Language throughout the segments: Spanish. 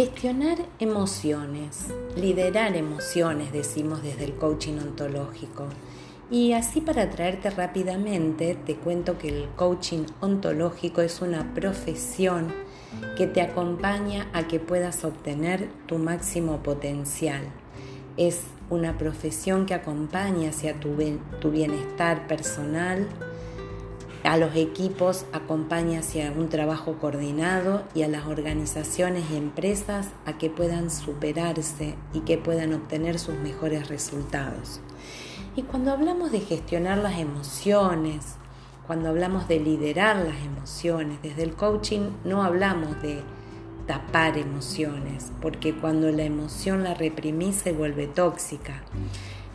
Gestionar emociones, liderar emociones, decimos desde el coaching ontológico. Y así para traerte rápidamente, te cuento que el coaching ontológico es una profesión que te acompaña a que puedas obtener tu máximo potencial. Es una profesión que acompaña hacia tu, bienestar personal, a los equipos acompaña hacia un trabajo coordinado y a las organizaciones y empresas a que puedan superarse y que puedan obtener sus mejores resultados. Y cuando hablamos de gestionar las emociones, cuando hablamos de liderar las emociones, desde el coaching no hablamos de tapar emociones, porque cuando la emoción la reprimís se vuelve tóxica.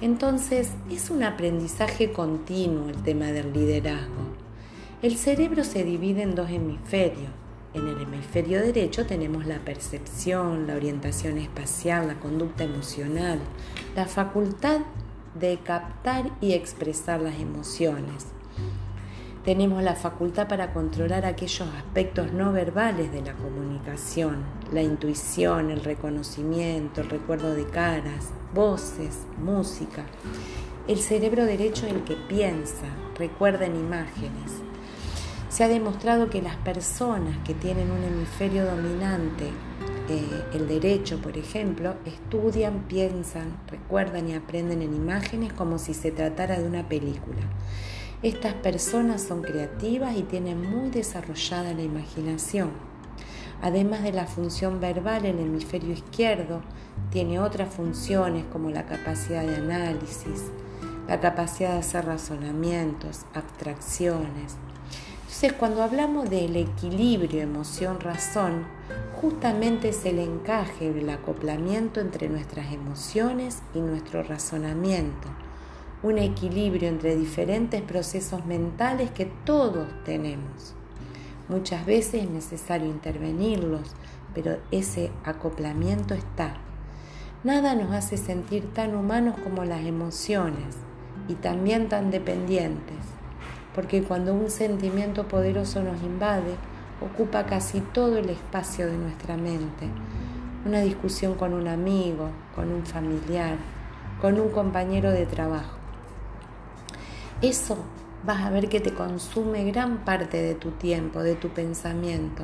Entonces es un aprendizaje continuo el tema del liderazgo. El cerebro se divide en dos hemisferios. En el hemisferio derecho tenemos la percepción, la orientación espacial, la conducta emocional, la facultad de captar y expresar las emociones. Tenemos la facultad para controlar aquellos aspectos no verbales de la comunicación, la intuición, el reconocimiento, el recuerdo de caras, voces, música. El cerebro derecho es el que piensa, recuerda en imágenes. Se ha demostrado que las personas que tienen un hemisferio dominante, eh, el derecho por ejemplo, estudian, piensan, recuerdan y aprenden en imágenes como si se tratara de una película. Estas personas son creativas y tienen muy desarrollada la imaginación. Además de la función verbal, el hemisferio izquierdo tiene otras funciones como la capacidad de análisis, la capacidad de hacer razonamientos, abstracciones, entonces, cuando hablamos del equilibrio emoción-razón, justamente es el encaje, el acoplamiento entre nuestras emociones y nuestro razonamiento. Un equilibrio entre diferentes procesos mentales que todos tenemos. Muchas veces es necesario intervenirlos, pero ese acoplamiento está. Nada nos hace sentir tan humanos como las emociones y también tan dependientes porque cuando un sentimiento poderoso nos invade, ocupa casi todo el espacio de nuestra mente. Una discusión con un amigo, con un familiar, con un compañero de trabajo. Eso vas a ver que te consume gran parte de tu tiempo, de tu pensamiento.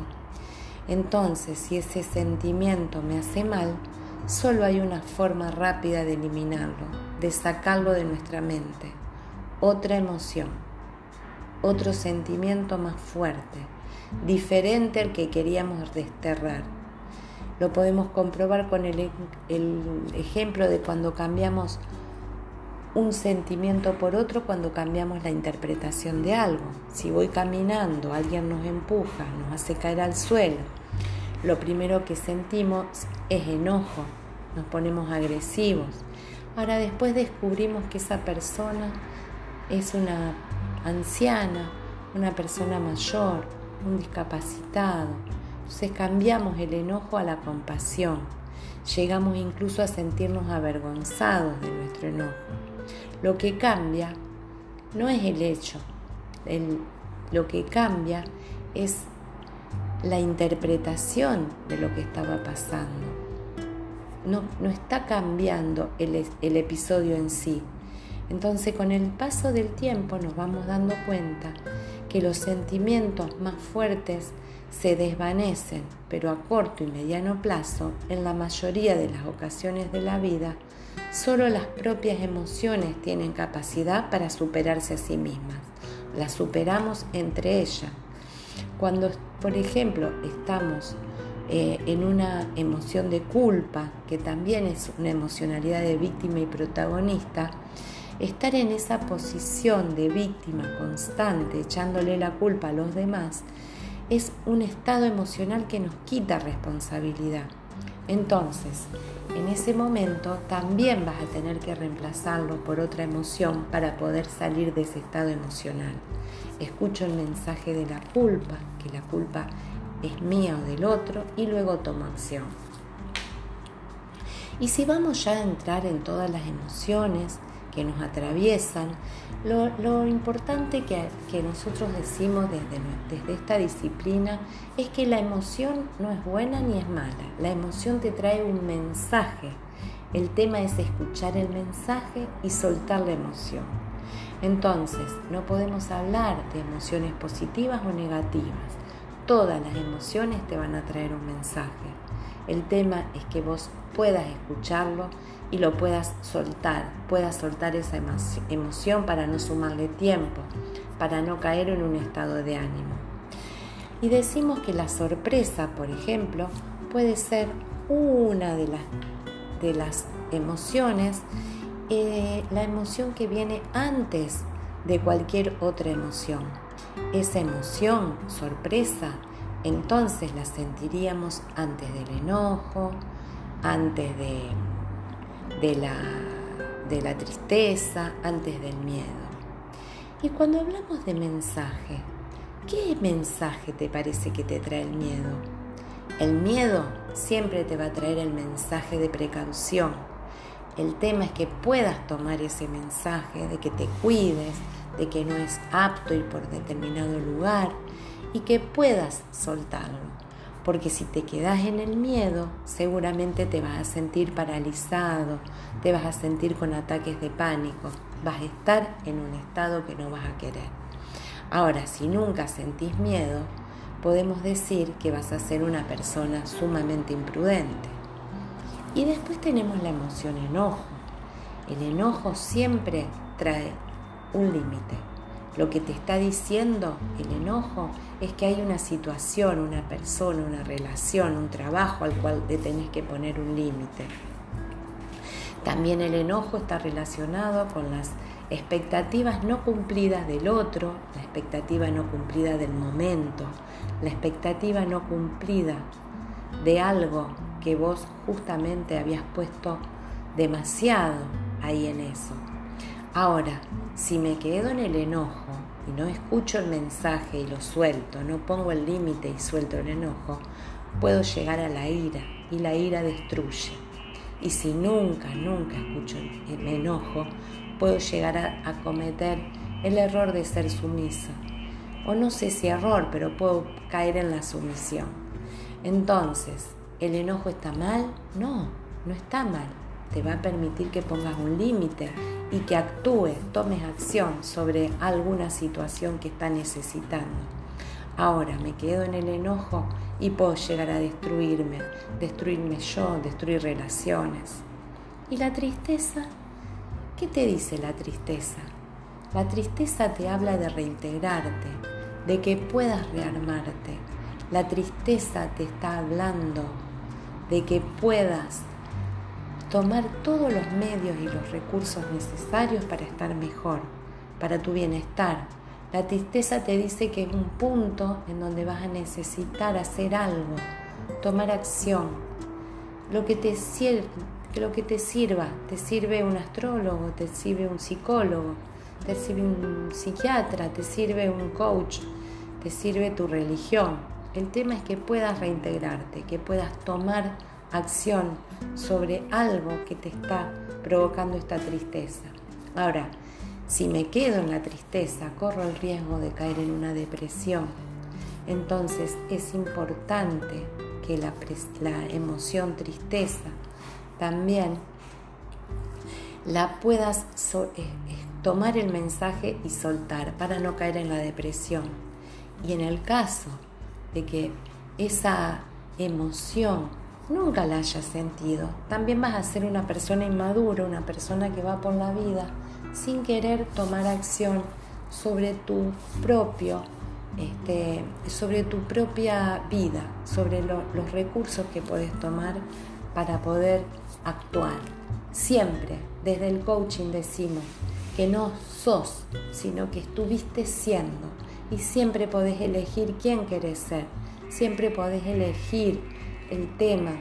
Entonces, si ese sentimiento me hace mal, solo hay una forma rápida de eliminarlo, de sacarlo de nuestra mente. Otra emoción otro sentimiento más fuerte, diferente al que queríamos desterrar. Lo podemos comprobar con el, ejemplo de cuando cambiamos un sentimiento por otro cuando cambiamos la interpretación de algo. Si voy caminando, alguien nos empuja, nos hace caer al suelo, lo primero que sentimos es enojo, nos ponemos agresivos. Ahora después descubrimos que esa persona es una anciana, una persona mayor, un discapacitado. Entonces cambiamos el enojo a la compasión. Llegamos incluso a sentirnos avergonzados de nuestro enojo. Lo que cambia no es el hecho, lo que cambia es la interpretación de lo que estaba pasando. No, está cambiando el episodio en sí, entonces con el paso del tiempo nos vamos dando cuenta que los sentimientos más fuertes se desvanecen, pero a corto y mediano plazo, en la mayoría de las ocasiones de la vida, solo las propias emociones tienen capacidad para superarse a sí mismas. Las superamos entre ellas. Cuando, por ejemplo, estamos eh, en una emoción de culpa, que también es una emocionalidad de víctima y protagonista, Estar en esa posición de víctima constante, echándole la culpa a los demás, es un estado emocional que nos quita responsabilidad. Entonces, en ese momento también vas a tener que reemplazarlo por otra emoción para poder salir de ese estado emocional. Escucho el mensaje de la culpa, que la culpa es mía o del otro, y luego tomo acción. Y si vamos ya a entrar en todas las emociones, que nos atraviesan, Lo, importante que, nosotros decimos desde, desde esta disciplina es que la emoción no es buena ni es mala. La emoción te trae un mensaje. El tema es escuchar el mensaje y soltar la emoción. Entonces, no podemos hablar de emociones positivas o negativas. Todas las emociones te van a traer un mensaje. El tema es que vos puedas escucharlo y lo puedas soltar, puedas soltar esa emoción para no sumarle tiempo, para no caer en un estado de ánimo. Y decimos que la sorpresa, por ejemplo, puede ser una de las, de las emociones, eh, la emoción que viene antes de cualquier otra emoción. Esa emoción, sorpresa, entonces la sentiríamos antes del enojo, antes de de la, de la tristeza, antes del miedo. Y cuando hablamos de mensaje, ¿qué mensaje te parece que te trae el miedo? El miedo siempre te va a traer el mensaje de precaución. El tema es que puedas tomar ese mensaje de que te cuides, de que no es apto ir por determinado lugar y que puedas soltarlo porque si te quedas en el miedo, seguramente te vas a sentir paralizado, te vas a sentir con ataques de pánico, vas a estar en un estado que no vas a querer. Ahora, si nunca sentís miedo, podemos decir que vas a ser una persona sumamente imprudente. Y después tenemos la emoción enojo. El enojo siempre trae un límite. Lo que te está diciendo el enojo es que hay una situación, una persona, una relación, un trabajo al cual le tenés que poner un límite. También el enojo está relacionado con las expectativas no cumplidas del otro, la expectativa no cumplida del momento, la expectativa no cumplida de algo que vos justamente habías puesto demasiado ahí en eso. Ahora, si me quedo en el enojo y no escucho el mensaje y lo suelto, no pongo el límite y suelto el enojo, puedo llegar a la ira y la ira destruye. Y si nunca, nunca escucho el enojo, puedo llegar a, cometer el error de ser sumisa. O no sé si error, pero puedo caer en la sumisión. Entonces, ¿el enojo está mal? No, no está mal. Te va a permitir que pongas un límite y que actúes, tomes acción sobre alguna situación que está necesitando. Ahora me quedo en el enojo y puedo llegar a destruirme, destruirme yo, destruir relaciones. ¿Y la tristeza? ¿Qué te dice la tristeza? La tristeza te habla de reintegrarte, de que puedas rearmarte. La tristeza te está hablando de que puedas tomar todos los medios y los recursos necesarios para estar mejor, para tu bienestar. La tristeza te dice que es un punto en donde vas a necesitar hacer algo, tomar acción. Lo que te, lo que te sirva, te sirve un astrólogo, te sirve un psicólogo, te sirve un psiquiatra, te sirve un coach, te sirve tu religión. El tema es que puedas reintegrarte, que puedas tomar acción sobre algo que te está provocando esta tristeza. Ahora, si me quedo en la tristeza, corro el riesgo de caer en una depresión. Entonces es importante que la, emoción tristeza también la puedas eh, eh, tomar el mensaje y soltar para no caer en la depresión. Y en el caso de que esa emoción nunca la hayas sentido, también vas a ser una persona inmadura, una persona que va por la vida sin querer tomar acción sobre tu propio, este, sobre tu propia vida, sobre los recursos que puedes tomar para poder actuar. Siempre, desde el coaching decimos que no sos, sino que estuviste siendo. Y siempre podés elegir quién querés ser. Siempre podés elegir el tema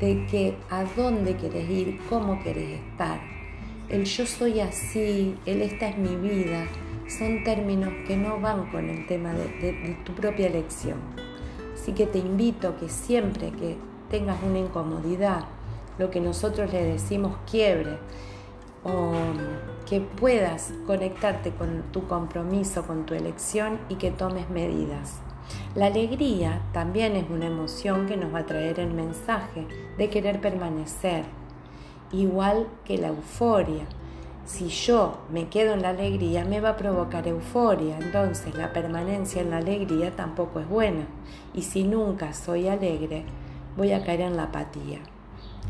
de que a dónde quieres ir, cómo quieres estar. El yo soy así, el esta es mi vida, son términos que no van con el tema de, tu propia elección. Así que te invito que siempre que tengas una incomodidad, lo que nosotros le decimos quiebre, o que puedas conectarte con tu compromiso, con tu elección y que tomes medidas. La alegría también es una emoción que nos va a traer el mensaje de querer permanecer, igual que la euforia. Si yo me quedo en la alegría, me va a provocar euforia, entonces la permanencia en la alegría tampoco es buena. Y si nunca soy alegre, voy a caer en la apatía.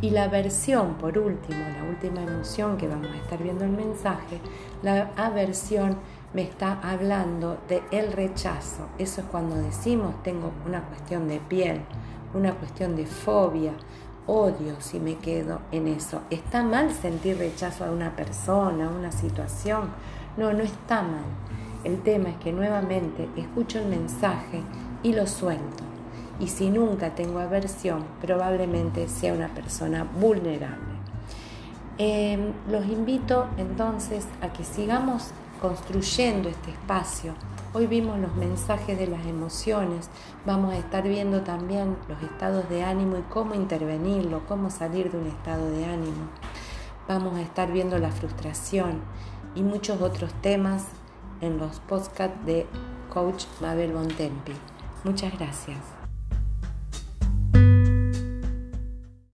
Y la aversión, por último, la última emoción que vamos a estar viendo el mensaje, la aversión me está hablando de el rechazo. Eso es cuando decimos tengo una cuestión de piel, una cuestión de fobia, odio si me quedo en eso. ¿Está mal sentir rechazo a una persona, a una situación? No, no está mal. El tema es que nuevamente escucho el mensaje y lo suelto. Y si nunca tengo aversión, probablemente sea una persona vulnerable. Em, los invito entonces a que sigamos construyendo este espacio Hoy vimos los mensajes de las emociones, vamos a estar viendo también los estados de ánimo y cómo intervenirlo, cómo salir de un estado de ánimo. Vamos a estar viendo la frustración y muchos otros temas en los podcasts de Coach Mabel Bontempi. Muchas gracias.